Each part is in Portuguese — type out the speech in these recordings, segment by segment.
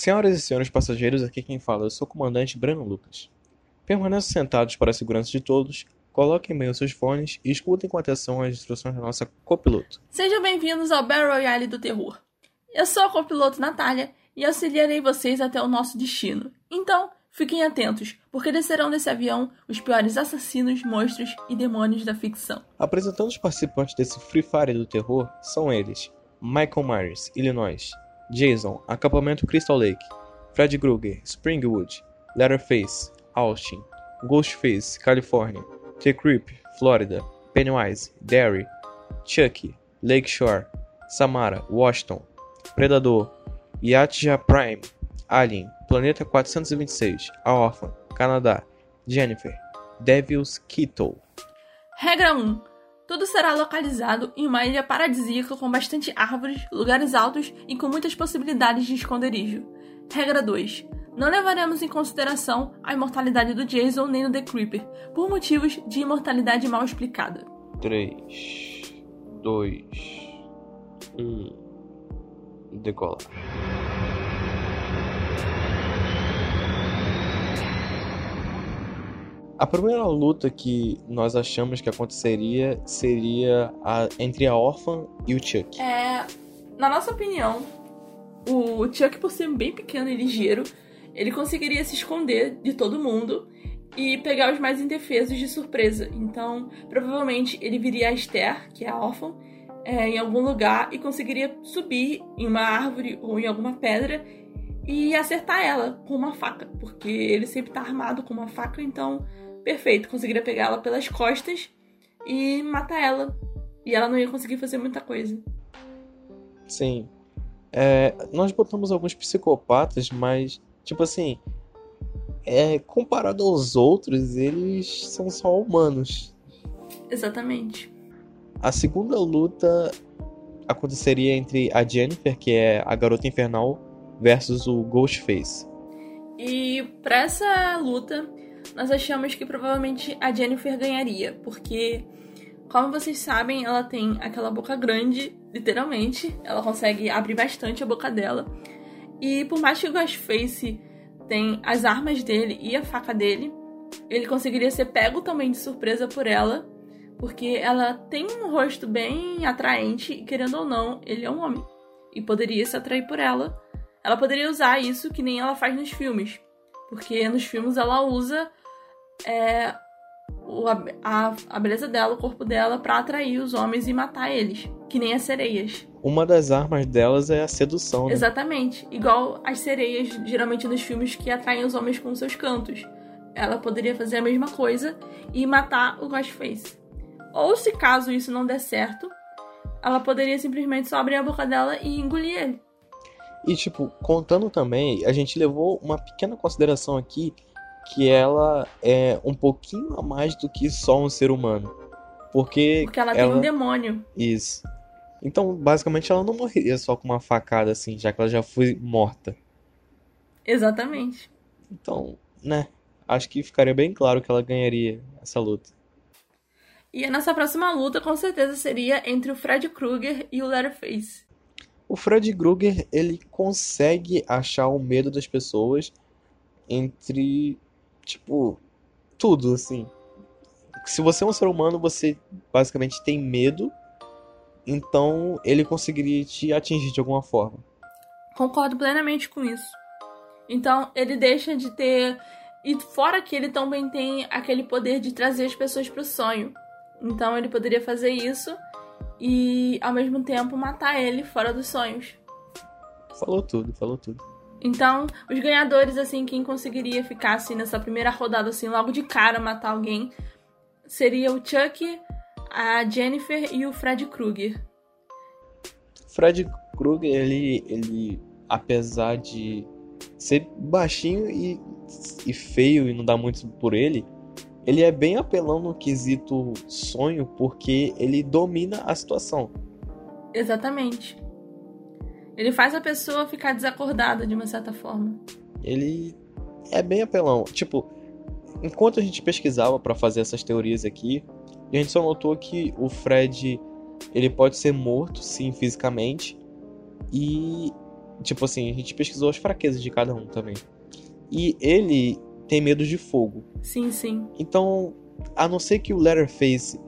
Senhoras e senhores passageiros, aqui quem fala, eu sou o comandante Breno Lucas. Permaneçam sentados para a segurança de todos, coloquem bem os seus fones e escutem com atenção as instruções da nossa copiloto. Sejam bem-vindos ao Battle Royale do Terror. Eu sou a copiloto Natália e auxiliarei vocês até o nosso destino. Então, fiquem atentos, porque descerão desse avião os piores assassinos, monstros e demônios da ficção. Apresentando os participantes desse Free Fire do terror são eles: Michael Myers, Illinois, Jason, acampamento Crystal Lake, Fred Krueger, Springwood, Leatherface, Austin, Ghostface, Califórnia, The Creep, Flórida, Pennywise, Derry, Chucky, Lakeshore, Samara, Washington, Predador, Yatja Prime, Alien, Planeta 426, A Orphan, Canadá, Jennifer, Devil's Kittle. Regra 1. Tudo será localizado em uma ilha paradisíaca com bastante árvores, lugares altos e com muitas possibilidades de esconderijo. Regra 2. Não levaremos em consideração a imortalidade do Jason nem do The Creeper, por motivos de imortalidade mal explicada. 3, 2, 1. Decolar. A primeira luta que nós achamos que aconteceria seria a, entre a órfã e o Chuck. É, na nossa opinião, o Chuck, por ser bem pequeno e ligeiro, ele conseguiria se esconder de todo mundo e pegar os mais indefesos de surpresa. Então, provavelmente ele viria a Esther, que é a órfã, é, em algum lugar e conseguiria subir em uma árvore ou em alguma pedra e acertar ela com uma faca, porque ele sempre tá armado com uma faca, então perfeito, conseguiria pegar ela pelas costas e matar ela. E ela não ia conseguir fazer muita coisa. Sim. É, nós botamos alguns psicopatas, mas, tipo assim, é, comparado aos outros, eles são só humanos. Exatamente. A segunda luta aconteceria entre a Jennifer, que é a garota infernal, versus o Ghostface. E para essa luta, nós achamos que provavelmente a Jennifer ganharia, porque, como vocês sabem, ela tem aquela boca grande, literalmente, ela consegue abrir bastante a boca dela. E por mais que o Ghostface tem as armas dele e a faca dele, ele conseguiria ser pego também de surpresa por ela, porque ela tem um rosto bem atraente e, querendo ou não, ele é um homem. E poderia se atrair por ela. Ela poderia usar isso que nem ela faz nos filmes. Porque nos filmes ela usa é, o, a, a beleza dela, o corpo dela, para atrair os homens e matar eles, que nem as sereias. Uma das armas delas é a sedução. Né? Exatamente. Igual as sereias, geralmente nos filmes, que atraem os homens com seus cantos. Ela poderia fazer a mesma coisa e matar o Ghostface. Ou se caso isso não der certo, ela poderia simplesmente só abrir a boca dela e engolir ele. E tipo, contando também, a gente levou uma pequena consideração aqui que ela é um pouquinho a mais do que só um ser humano. Porque, Porque ela, ela... tem um demônio. Isso. Então, basicamente, ela não morreria só com uma facada assim, já que ela já foi morta. Exatamente. Então, né? Acho que ficaria bem claro que ela ganharia essa luta. E a nossa próxima luta, com certeza, seria entre o Fred Krueger e o Leatherface. O Fred Krueger, ele consegue achar o medo das pessoas entre tipo, tudo, assim. Se você é um ser humano, você basicamente tem medo, então ele conseguiria te atingir de alguma forma. Concordo plenamente com isso. Então ele deixa de ter. E fora que ele também tem aquele poder de trazer as pessoas para o sonho. Então ele poderia fazer isso e ao mesmo tempo matar ele fora dos sonhos. Falou tudo, falou tudo. Então, os ganhadores, assim, quem conseguiria ficar, assim, nessa primeira rodada, assim, logo de cara matar alguém, seria o Chuck, a Jennifer e o Fred Krueger. Fred Krueger, ele, ele, apesar de ser baixinho e, e feio e não dá muito por ele, ele é bem apelão no quesito sonho, porque ele domina a situação. Exatamente. Ele faz a pessoa ficar desacordada de uma certa forma. Ele é bem apelão. Tipo, enquanto a gente pesquisava para fazer essas teorias aqui, a gente só notou que o Fred ele pode ser morto, sim, fisicamente, e Tipo assim, a gente pesquisou as fraquezas de cada um também. E ele tem medo de fogo. Sim, sim. Então, a não ser que o Letterface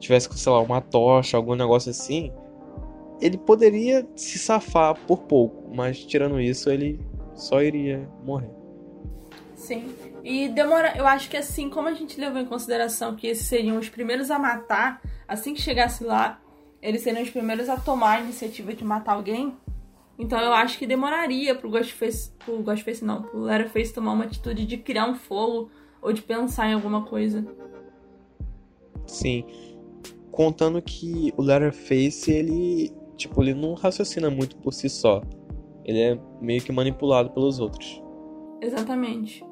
tivesse, sei lá, uma tocha, algum negócio assim, ele poderia se safar por pouco, mas tirando isso, ele só iria morrer. Sim. E demora, eu acho que assim, como a gente levou em consideração que esses seriam os primeiros a matar, assim que chegasse lá, eles seriam os primeiros a tomar a iniciativa de matar alguém. Então eu acho que demoraria pro Ghostface, pro Ghostface não, pro Letterface tomar uma atitude de criar um fogo ou de pensar em alguma coisa. Sim. Contando que o Letterface, ele, tipo, ele não raciocina muito por si só. Ele é meio que manipulado pelos outros. Exatamente.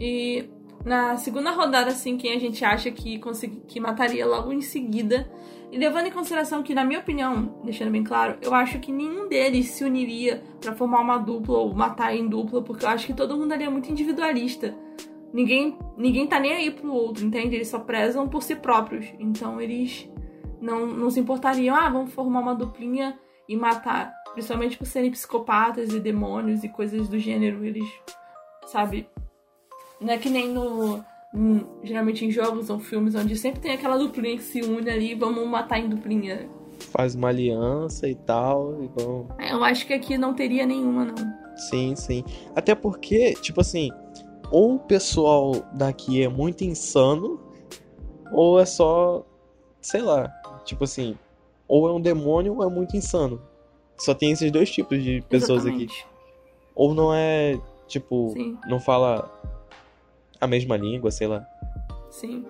E na segunda rodada, assim, quem a gente acha que, consegui, que mataria logo em seguida. E levando em consideração que, na minha opinião, deixando bem claro, eu acho que nenhum deles se uniria para formar uma dupla ou matar em dupla, porque eu acho que todo mundo ali é muito individualista. Ninguém, ninguém tá nem aí pro outro, entende? Eles só prezam por si próprios. Então eles não, não se importariam, ah, vamos formar uma duplinha e matar. Principalmente por serem psicopatas e demônios e coisas do gênero. Eles, sabe, não é que nem no. geralmente em jogos ou filmes onde sempre tem aquela duplinha que se une ali vamos matar em duplinha. Faz uma aliança e tal, e vão. É, eu acho que aqui não teria nenhuma, não. Sim, sim. Até porque, tipo assim, ou o pessoal daqui é muito insano, ou é só. sei lá. Tipo assim, ou é um demônio ou é muito insano. Só tem esses dois tipos de pessoas Exatamente. aqui. Ou não é, tipo, Sim. não fala a mesma língua, sei lá. Sim.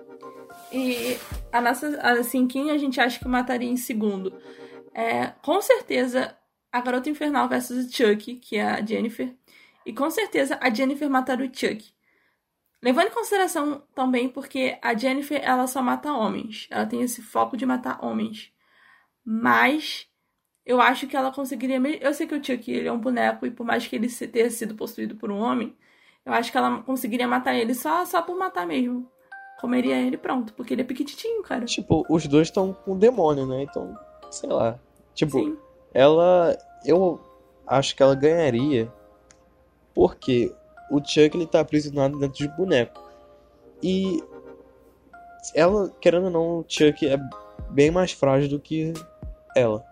E a nossa, assim, quem a gente acha que mataria em segundo? É, com certeza, a Garota Infernal versus o Chuck, que é a Jennifer. E com certeza a Jennifer mataria o Chuck. Levando em consideração também porque a Jennifer, ela só mata homens. Ela tem esse foco de matar homens. Mas eu acho que ela conseguiria... Eu sei que o Chuck, ele é um boneco e por mais que ele tenha sido possuído por um homem, eu acho que ela conseguiria matar ele só, só por matar mesmo. Comeria ele pronto, porque ele é piquititinho, cara. Tipo, os dois estão com demônio, né? Então, sei lá. Tipo, Sim. ela. Eu acho que ela ganharia. Porque o Chuck ele tá aprisionado dentro de boneco. E. Ela, querendo ou não, o Chuck é bem mais frágil do que ela.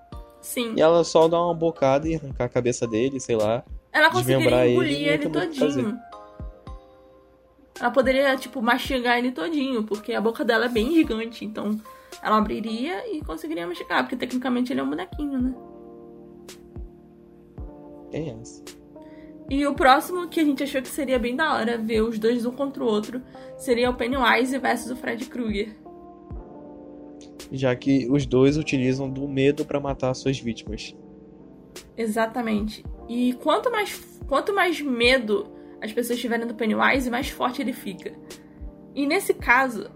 Sim. E ela só dá uma bocada e arrancar a cabeça dele, sei lá. Ela conseguiria engolir ele, o todinho. Ela poderia, tipo, mastigar ele todinho, porque a boca dela é bem gigante. Então, ela abriria e conseguiria mastigar, porque tecnicamente ele é um bonequinho, né? É essa? E o próximo que a gente achou que seria bem da hora ver os dois um contra o outro seria o Pennywise versus o Fred Krueger. Já que os dois utilizam do medo pra matar suas vítimas. Exatamente. E quanto mais, quanto mais medo as pessoas tiverem do Pennywise, mais forte ele fica. E nesse caso,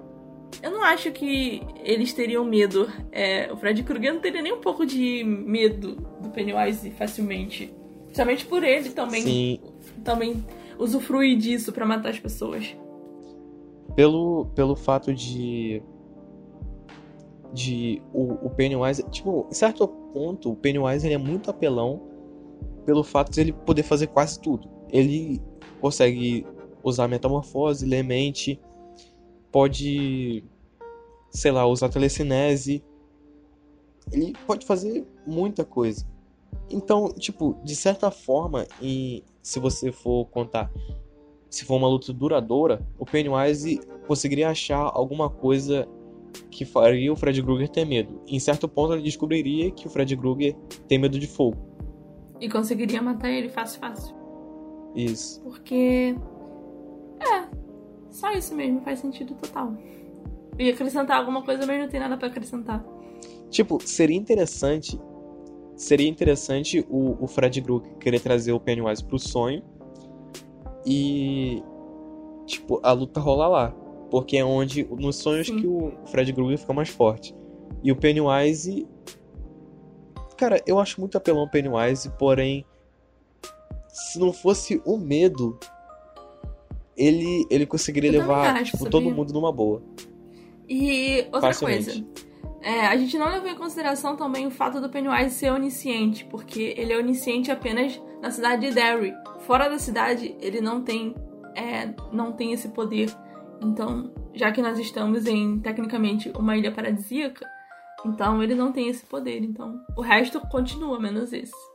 eu não acho que eles teriam medo. É, o Fred Krueger não teria nem um pouco de medo do Pennywise facilmente. Principalmente por ele também, Sim, também usufruir disso pra matar as pessoas. pelo, pelo fato de de o, o Pennywise, tipo, em certo ponto, o Pennywise ele é muito apelão pelo fato de ele poder fazer quase tudo. Ele consegue usar metamorfose, ler mente, pode, sei lá, usar telecinese. Ele pode fazer muita coisa. Então, tipo, de certa forma, e se você for contar, se for uma luta duradoura, o Pennywise conseguiria achar alguma coisa que faria o Fred Krueger ter medo. Em certo ponto, ele descobriria que o Fred Krueger tem medo de fogo. E conseguiria matar ele fácil, fácil. Isso. Porque. É, só isso mesmo, faz sentido total. E acrescentar alguma coisa, mas não tem nada pra acrescentar. Tipo, seria interessante. Seria interessante o, o Fred Krueger querer trazer o Pennywise pro sonho. E. Tipo, a luta rolar lá. Porque é onde. Nos sonhos Sim. que o Fred Krueger fica mais forte. E o Pennywise. Cara, eu acho muito apelão o Pennywise, porém. Se não fosse o medo. Ele, ele conseguiria Eu levar acho, tipo, todo mundo numa boa. E outra Facilmente. coisa. É, a gente não levou em consideração também o fato do Pennywise ser onisciente, porque ele é onisciente apenas na cidade de Derry. Fora da cidade, ele não tem, é, não tem esse poder. Então, já que nós estamos em, tecnicamente, uma ilha paradisíaca, então ele não tem esse poder. Então, o resto continua, menos esse.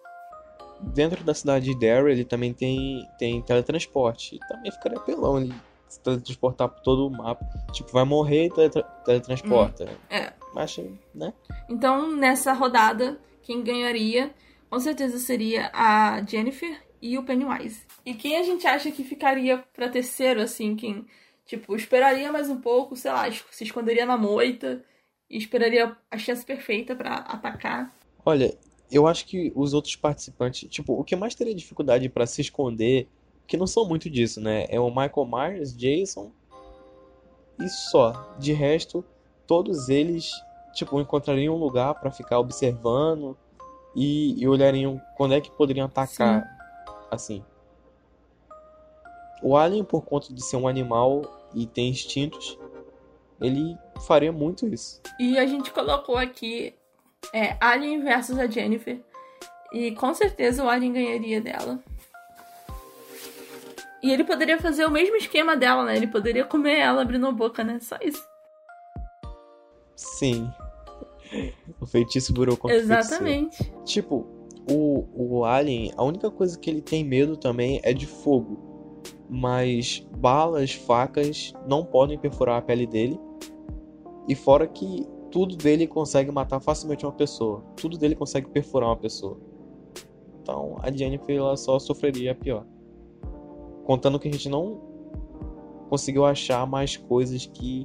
Dentro da cidade de Derry, ele também tem, tem teletransporte. E também ficaria pelão ele se teletransportar por todo o mapa. Tipo, vai morrer e teletra teletransporta. Hum, é. Mas, né? Então, nessa rodada, quem ganharia com certeza seria a Jennifer e o Pennywise. E quem a gente acha que ficaria para terceiro, assim, quem, tipo, esperaria mais um pouco, sei lá, se esconderia na moita e esperaria a chance perfeita para atacar? Olha, eu acho que os outros participantes, tipo, o que mais teria dificuldade para se esconder, que não são muito disso, né? É o Michael Myers, Jason e só. De resto, todos eles, tipo, encontrariam um lugar para ficar observando e, e, olhariam quando é que poderiam atacar, Sim. assim. O alien, por conta de ser um animal e ter instintos, ele faria muito isso. E a gente colocou aqui é, Alien versus a Jennifer. E com certeza o Alien ganharia dela. E ele poderia fazer o mesmo esquema dela, né? Ele poderia comer ela abrindo a boca, né? Só isso. Sim. O feitiço burou contra Exatamente. Tipo, o, o Alien, a única coisa que ele tem medo também é de fogo. Mas balas, facas não podem perfurar a pele dele. E fora que tudo dele consegue matar facilmente uma pessoa. Tudo dele consegue perfurar uma pessoa. Então a Jennifer ela só sofreria pior. Contando que a gente não conseguiu achar mais coisas que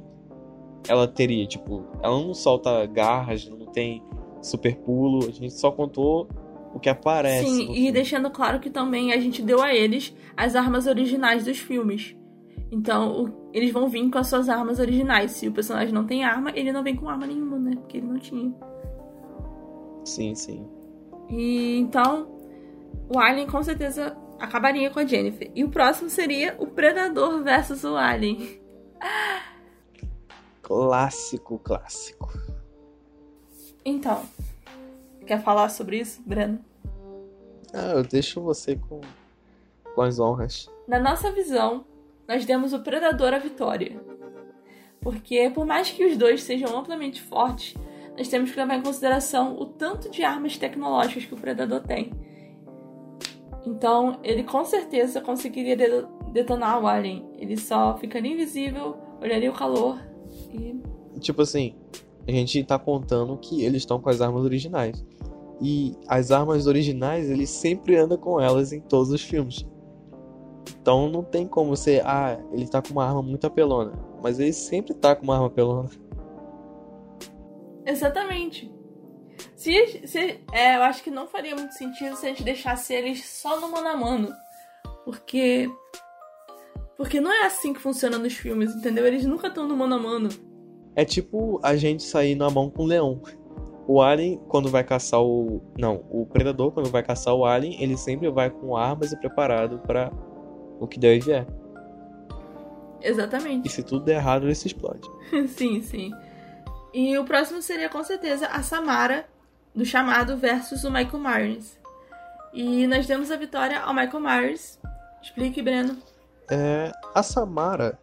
ela teria. Tipo, ela não solta garras, não tem super pulo. A gente só contou o que aparece. Sim, e deixando claro que também a gente deu a eles as armas originais dos filmes. Então, o, eles vão vir com as suas armas originais. Se o personagem não tem arma, ele não vem com arma nenhuma, né? Porque ele não tinha. Sim, sim. E então, o Alien com certeza acabaria com a Jennifer. E o próximo seria o Predador versus o Alien. Clássico, clássico. Então, quer falar sobre isso, Breno? Ah, eu deixo você com, com as honras. Na nossa visão, nós demos o Predador à vitória. Porque, por mais que os dois sejam amplamente fortes, nós temos que levar em consideração o tanto de armas tecnológicas que o Predador tem. Então, ele com certeza conseguiria detonar o Alien. Ele só ficaria invisível, olharia o calor e. Tipo assim, a gente tá contando que eles estão com as armas originais. E as armas originais, ele sempre anda com elas em todos os filmes. Então não tem como ser, ah, ele tá com uma arma muito apelona. Mas ele sempre tá com uma arma apelona. Exatamente. Se, se, é, eu acho que não faria muito sentido se a gente deixasse eles só no mano a mano. Porque. Porque não é assim que funciona nos filmes, entendeu? Eles nunca estão no mano a mano. É tipo a gente sair na mão com o leão. O alien, quando vai caçar o. Não, o predador, quando vai caçar o alien, ele sempre vai com armas e preparado para o que der e vier. Exatamente. E se tudo der errado, ele se explode. sim, sim. E o próximo seria com certeza a Samara, do chamado versus o Michael Myers. E nós demos a vitória ao Michael Myers. Explique, Breno. É, a Samara,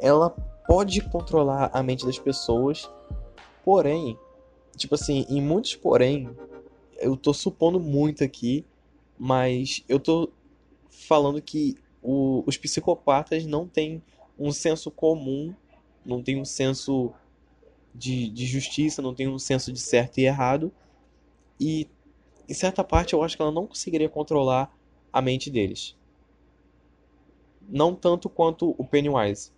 ela pode controlar a mente das pessoas, porém, tipo assim, em muitos porém, eu tô supondo muito aqui, mas eu tô falando que o, os psicopatas não têm um senso comum, não tem um senso de, de justiça, não tem um senso de certo e errado. E em certa parte eu acho que ela não conseguiria controlar a mente deles. Não tanto quanto o Pennywise.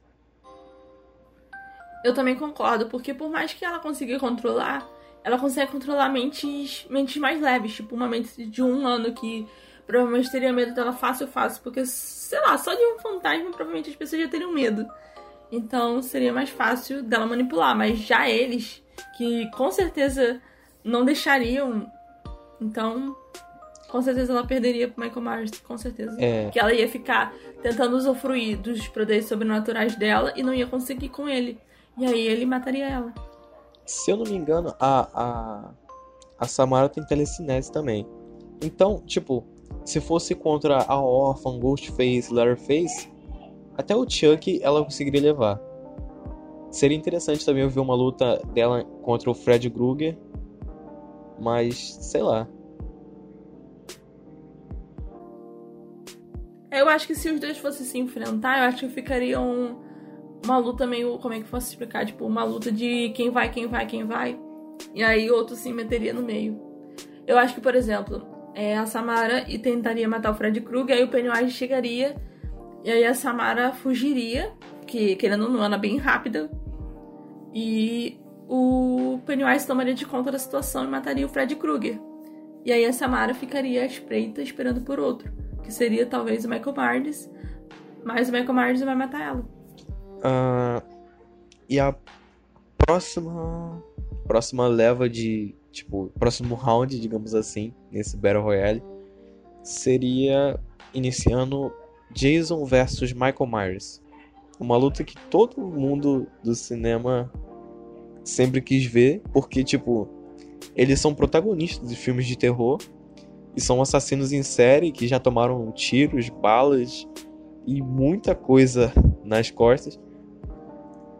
Eu também concordo, porque por mais que ela consiga controlar, ela consegue controlar mentes, mentes mais leves, tipo uma mente de um ano que provavelmente teria medo dela fácil, fácil, porque, sei lá, só de um fantasma provavelmente as pessoas já teriam medo. Então seria mais fácil dela manipular, mas já eles, que com certeza não deixariam, então com certeza ela perderia pro Michael Myers, com certeza. É. Que ela ia ficar tentando usufruir dos poderes sobrenaturais dela e não ia conseguir com ele. E aí ele mataria ela. se eu não me engano, a, a, a Samara tem telecinese também. Então, tipo, se fosse contra a Orphan, Ghostface, Leatherface, até o Chuck ela conseguiria levar. Seria interessante também ver uma luta dela contra o Fred Krueger, mas sei lá. Eu acho que se os dois fossem se enfrentar, eu acho que ficaria um, uma luta meio. Como é que posso explicar? Tipo, uma luta de quem vai, quem vai, quem vai. E aí outro se meteria no meio. Eu acho que, por exemplo, é, a Samara e tentaria matar o Fred Krueger, aí o Pennywise chegaria. E aí a Samara fugiria, que querendo ou não, é bem rápida. E o Pennywise tomaria de conta da situação e mataria o Fred Krueger. E aí a Samara ficaria à espreita esperando por outro que seria talvez o Michael Myers, mas o Michael Myers vai matar ela. Uh, e a próxima próxima leva de tipo próximo round, digamos assim, nesse Battle Royale seria iniciando Jason versus Michael Myers. Uma luta que todo mundo do cinema sempre quis ver, porque tipo, eles são protagonistas de filmes de terror e são assassinos em série que já tomaram tiros, balas e muita coisa nas costas.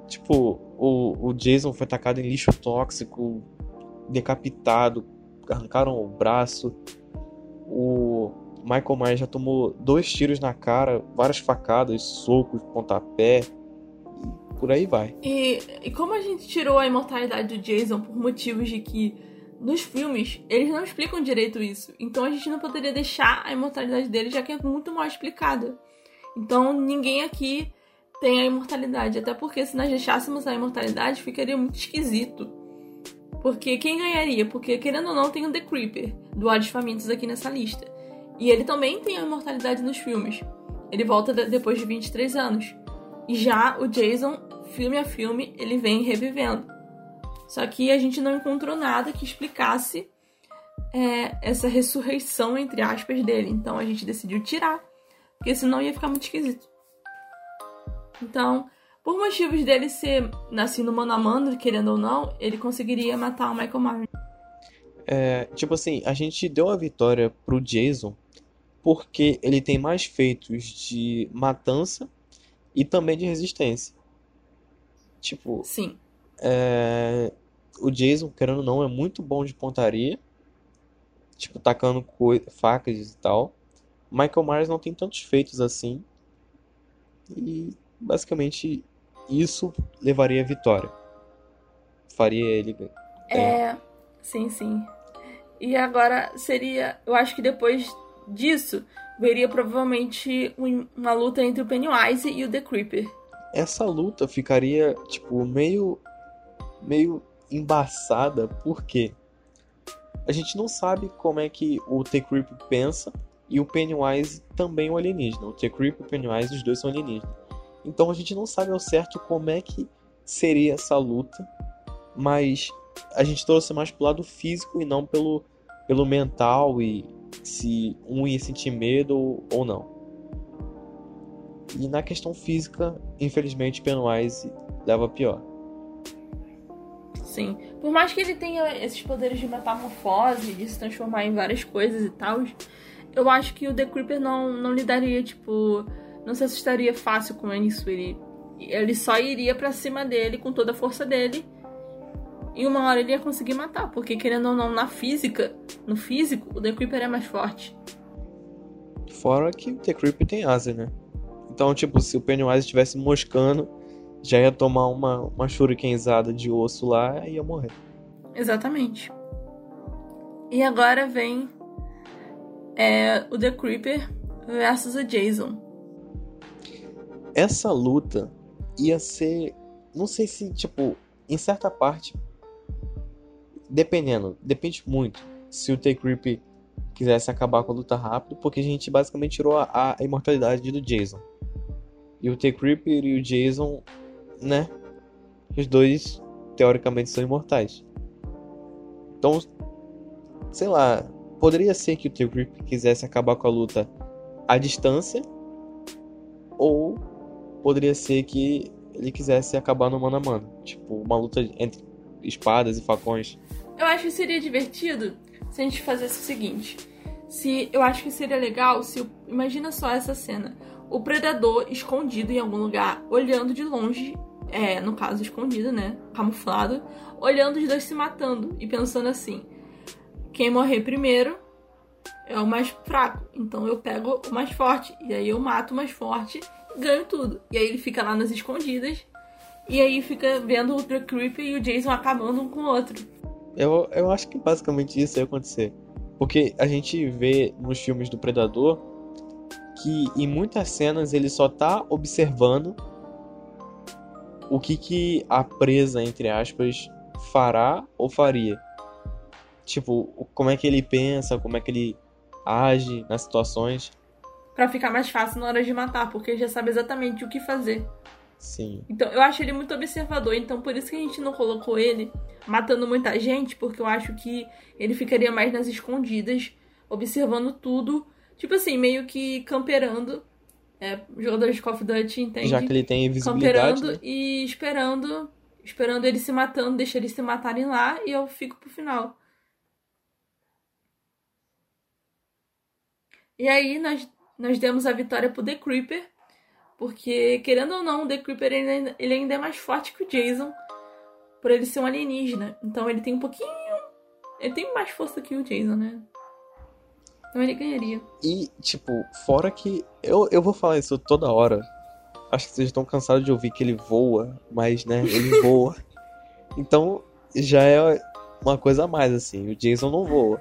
Tipo, o, o Jason foi atacado em lixo tóxico, decapitado, arrancaram o braço. O Michael Myers já tomou dois tiros na cara, várias facadas, socos, pontapé. Por aí vai. E, e como a gente tirou a imortalidade do Jason por motivos de que nos filmes, eles não explicam direito isso. Então a gente não poderia deixar a imortalidade dele, já que é muito mal explicada. Então ninguém aqui tem a imortalidade. Até porque se nós deixássemos a imortalidade, ficaria muito esquisito. Porque quem ganharia? Porque, querendo ou não, tem o The Creeper, do Olhos Famintos aqui nessa lista. E ele também tem a imortalidade nos filmes. Ele volta depois de 23 anos. E já o Jason, filme a filme, ele vem revivendo. Só que a gente não encontrou nada que explicasse é, essa ressurreição, entre aspas, dele. Então a gente decidiu tirar, porque senão ia ficar muito esquisito. Então, por motivos dele ser nascido mano a mano, querendo ou não, ele conseguiria matar o Michael Myers. É, tipo assim, a gente deu a vitória pro Jason porque ele tem mais feitos de matança e também de resistência. Tipo. Sim. É, o Jason, querendo ou não, é muito bom de pontaria. Tipo, tacando facas e tal. Michael Myers não tem tantos feitos assim. E basicamente isso levaria a vitória. Faria ele. É, é sim, sim. E agora seria. Eu acho que depois disso, veria provavelmente uma luta entre o Pennywise e o The Creeper. Essa luta ficaria, tipo, meio meio embaçada, porque a gente não sabe como é que o T-Creep pensa e o Pennywise também é um alienígena. O T-Creep e o Pennywise, os dois são alienígenas. Então a gente não sabe ao certo como é que seria essa luta, mas a gente trouxe mais pro lado físico e não pelo, pelo mental e se um ia sentir medo ou não. E na questão física, infelizmente, Pennywise leva pior. Sim. Por mais que ele tenha esses poderes de metamorfose, de se transformar em várias coisas e tal, eu acho que o The Creeper não, não lidaria, tipo. Não se assustaria fácil com isso. Ele, ele só iria para cima dele com toda a força dele. E uma hora ele ia conseguir matar. Porque, querendo ou não, na física, no físico, o The Creeper é mais forte. Fora que o The Creeper tem asa, né? Então, tipo, se o Pennywise estivesse moscando já ia tomar uma, uma shurikenzada de osso lá e ia morrer. Exatamente. E agora vem é, o The Creeper versus o Jason. Essa luta ia ser. Não sei se, tipo, em certa parte. Dependendo, depende muito. Se o The Creeper quisesse acabar com a luta rápido, porque a gente basicamente tirou a, a imortalidade do Jason. E o The Creeper e o Jason né? Os dois, teoricamente, são imortais. Então, sei lá, poderia ser que o Grip quisesse acabar com a luta à distância, ou poderia ser que ele quisesse acabar no mano a mano. Tipo, uma luta entre espadas e facões. Eu acho que seria divertido se a gente fizesse o seguinte. Se eu acho que seria legal se imagina só essa cena, o predador escondido em algum lugar, olhando de longe, é, no caso escondido, né, camuflado, olhando os dois se matando e pensando assim: quem morrer primeiro é o mais fraco, então eu pego o mais forte e aí eu mato o mais forte ganho tudo. E aí ele fica lá nas escondidas e aí fica vendo o The Creeper e o Jason acabando um com o outro. Eu, eu acho que basicamente isso ia acontecer. Porque a gente vê nos filmes do Predador que em muitas cenas ele só tá observando o que, que a presa, entre aspas, fará ou faria. Tipo, como é que ele pensa, como é que ele age nas situações. Para ficar mais fácil na hora de matar, porque ele já sabe exatamente o que fazer. Sim. Então, eu acho ele muito observador, então por isso que a gente não colocou ele matando muita gente, porque eu acho que ele ficaria mais nas escondidas, observando tudo, tipo assim, meio que camperando. É, jogador de Call of Duty entende? Já que ele tem visibilidade. Camperando né? e esperando, esperando ele se matando, deixa eles se matarem lá e eu fico pro final. E aí nós, nós demos a vitória pro The Creeper, porque, querendo ou não, o The Creeper ele ainda, ele ainda é mais forte que o Jason, por ele ser um alienígena. Então ele tem um pouquinho. Ele tem mais força que o Jason, né? Então ele ganharia. E, tipo, fora que. Eu, eu vou falar isso toda hora. Acho que vocês estão cansados de ouvir que ele voa, mas, né, ele voa. Então, já é uma coisa a mais, assim. O Jason não voa.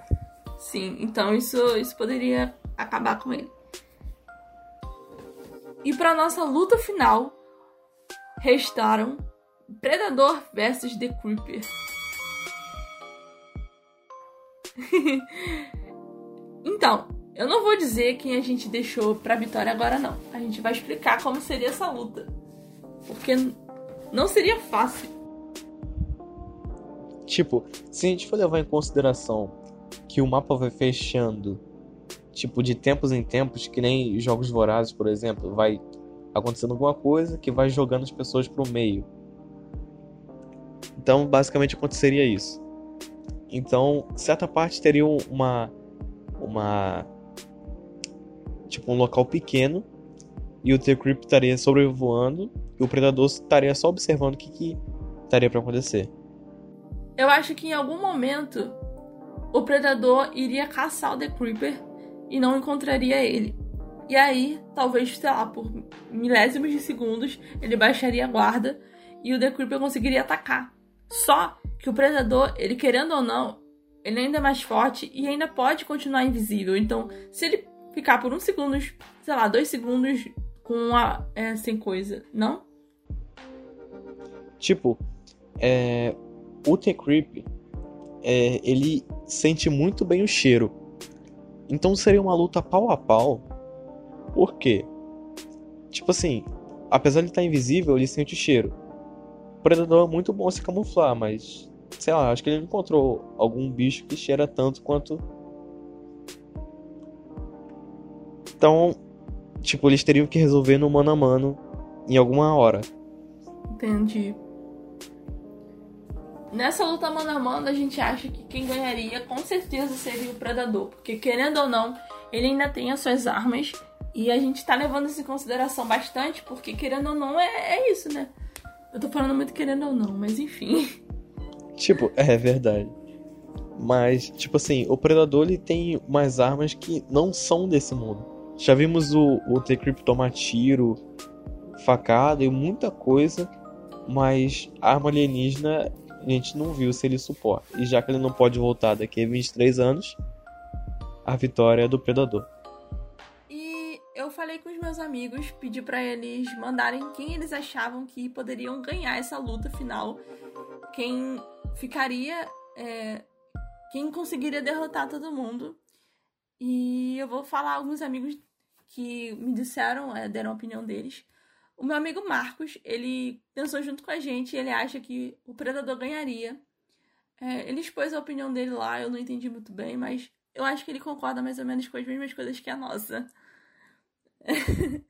Sim, então isso, isso poderia acabar com ele. E para nossa luta final, restaram Predador versus The Creeper. então, eu não vou dizer quem a gente deixou pra vitória agora, não. A gente vai explicar como seria essa luta. Porque não seria fácil. Tipo, se a gente for levar em consideração que o mapa vai fechando tipo, de tempos em tempos, que nem jogos vorazes, por exemplo, vai acontecendo alguma coisa que vai jogando as pessoas pro meio. Então, basicamente aconteceria isso. Então, certa parte teria uma uma tipo um local pequeno e o The Creep estaria sobrevoando e o predador estaria só observando o que, que estaria para acontecer. Eu acho que em algum momento o predador iria caçar o The Creeper e não encontraria ele. E aí, talvez, sei lá, por milésimos de segundos, ele baixaria a guarda e o The Creeper conseguiria atacar. Só que o predador, ele querendo ou não, ele ainda é mais forte e ainda pode continuar invisível. Então, se ele ficar por uns segundos, sei lá, dois segundos com a é, sem coisa, não? Tipo, é, o The é, ele sente muito bem o cheiro. Então seria uma luta pau a pau. Por quê? Tipo assim, apesar de estar invisível, ele sente o cheiro. O predador é muito bom se camuflar, mas sei lá, acho que ele encontrou algum bicho que cheira tanto quanto. Então, tipo, eles teriam que resolver no mano a mano em alguma hora. Entendi. Nessa luta mano a mano, a gente acha que quem ganharia com certeza seria o Predador. Porque, querendo ou não, ele ainda tem as suas armas. E a gente tá levando isso em consideração bastante, porque, querendo ou não, é, é isso, né? Eu tô falando muito querendo ou não, mas enfim. Tipo, é verdade. Mas, tipo assim, o Predador ele tem umas armas que não são desse mundo. Já vimos o, o T-Creep tomar tiro, facada e muita coisa, mas arma alienígena a gente não viu se ele suporta. E já que ele não pode voltar daqui a 23 anos, a vitória é do Predador. E eu falei com os meus amigos, pedi para eles mandarem quem eles achavam que poderiam ganhar essa luta final. Quem ficaria. É, quem conseguiria derrotar todo mundo. E eu vou falar alguns amigos que me disseram, é, deram a opinião deles. O meu amigo Marcos, ele pensou junto com a gente ele acha que o Predador ganharia. É, ele expôs a opinião dele lá, eu não entendi muito bem, mas eu acho que ele concorda mais ou menos com as mesmas coisas que a nossa.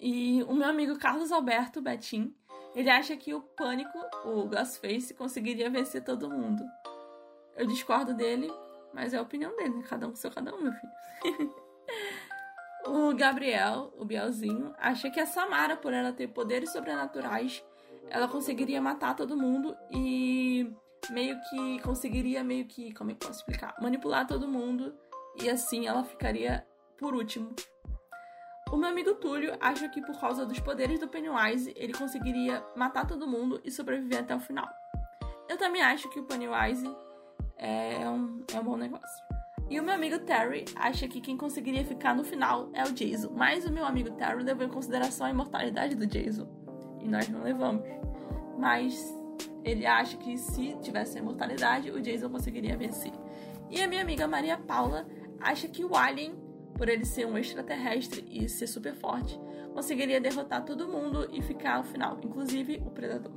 e o meu amigo Carlos Alberto Betim, Ele acha que o Pânico, o Ghostface, conseguiria vencer todo mundo. Eu discordo dele, mas é a opinião dele. Cada um com seu cada um, meu filho. o Gabriel, o Bielzinho, acha que a Samara, por ela ter poderes sobrenaturais, ela conseguiria matar todo mundo e meio que conseguiria meio que, como é que posso explicar? Manipular todo mundo e assim ela ficaria por último. O meu amigo Túlio acha que por causa dos poderes do Pennywise, ele conseguiria matar todo mundo e sobreviver até o final. Eu também acho que o Pennywise é um, é um bom negócio. E o meu amigo Terry acha que quem conseguiria ficar no final é o Jason. Mas o meu amigo Terry levou em consideração a imortalidade do Jason. E nós não levamos. Mas ele acha que se tivesse a imortalidade, o Jason conseguiria vencer. E a minha amiga Maria Paula acha que o Alien, por ele ser um extraterrestre e ser super forte, conseguiria derrotar todo mundo e ficar ao final, inclusive o Predador.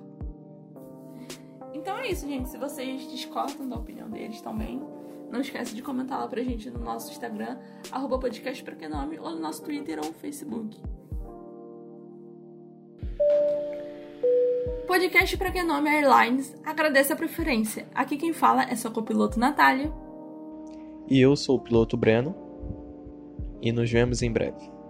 Então é isso, gente. Se vocês discordam da opinião deles também, não esquece de comentar lá pra gente no nosso Instagram, arroba podcast pra que nome, ou no nosso Twitter ou Facebook. Podcast Pra Que Nome Airlines agradece a preferência. Aqui quem fala é sua copiloto Natália. E eu sou o piloto Breno. E nos vemos em breve.